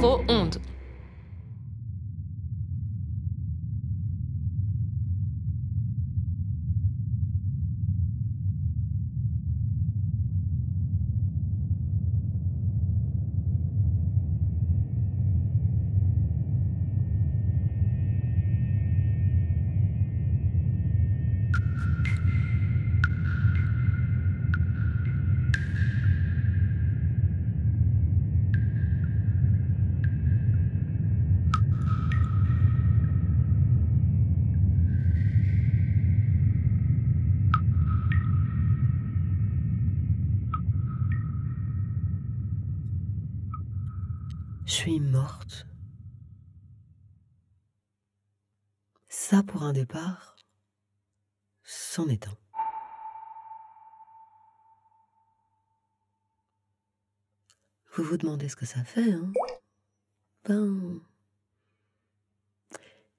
micro, on Je suis morte. Ça pour un départ, c'en est un. Vous vous demandez ce que ça fait, hein Ben.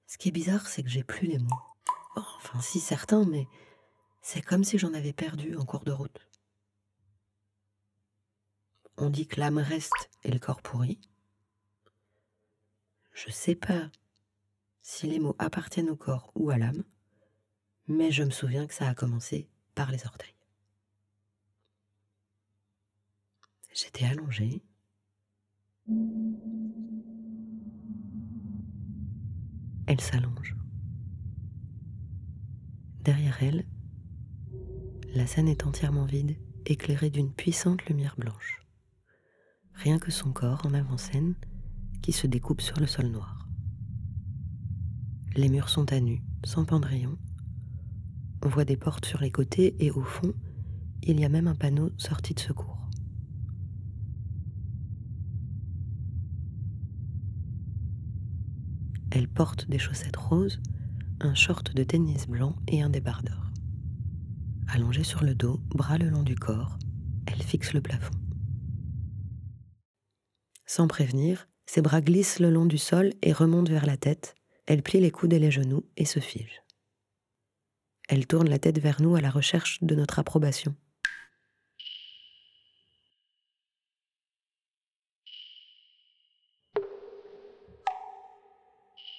Ce qui est bizarre, c'est que j'ai plus les mots. enfin, si certains, mais c'est comme si j'en avais perdu en cours de route. On dit que l'âme reste et le corps pourri. Je sais pas si les mots appartiennent au corps ou à l'âme, mais je me souviens que ça a commencé par les orteils. J'étais allongée. Elle s'allonge. Derrière elle, la scène est entièrement vide, éclairée d'une puissante lumière blanche. Rien que son corps en avant-scène qui se découpe sur le sol noir. Les murs sont à nu, sans pendrillon. On voit des portes sur les côtés et au fond, il y a même un panneau sorti de secours. Elle porte des chaussettes roses, un short de tennis blanc et un débardeur. Allongée sur le dos, bras le long du corps, elle fixe le plafond. Sans prévenir, ses bras glissent le long du sol et remontent vers la tête. Elle plie les coudes et les genoux et se fige. Elle tourne la tête vers nous à la recherche de notre approbation.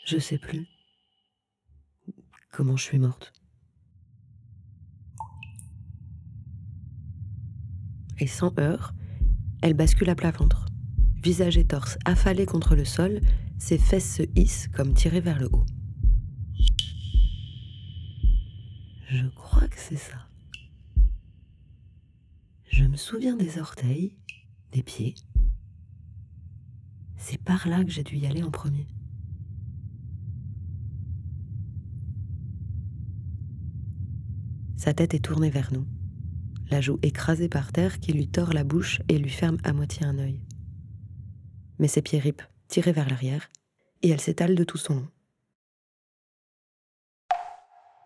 Je sais plus comment je suis morte. Et sans heurts, elle bascule à plat ventre visage et torse affalés contre le sol, ses fesses se hissent comme tirées vers le haut. Je crois que c'est ça. Je me souviens des orteils, des pieds. C'est par là que j'ai dû y aller en premier. Sa tête est tournée vers nous, la joue écrasée par terre qui lui tord la bouche et lui ferme à moitié un œil mais ses pieds ripent, tirés vers l'arrière, et elle s'étale de tout son long.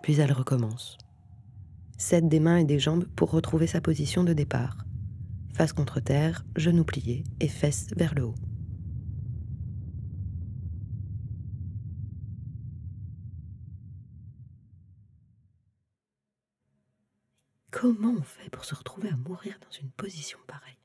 Puis elle recommence. Cède des mains et des jambes pour retrouver sa position de départ. Face contre terre, genoux pliés et fesses vers le haut. Comment on fait pour se retrouver à mourir dans une position pareille?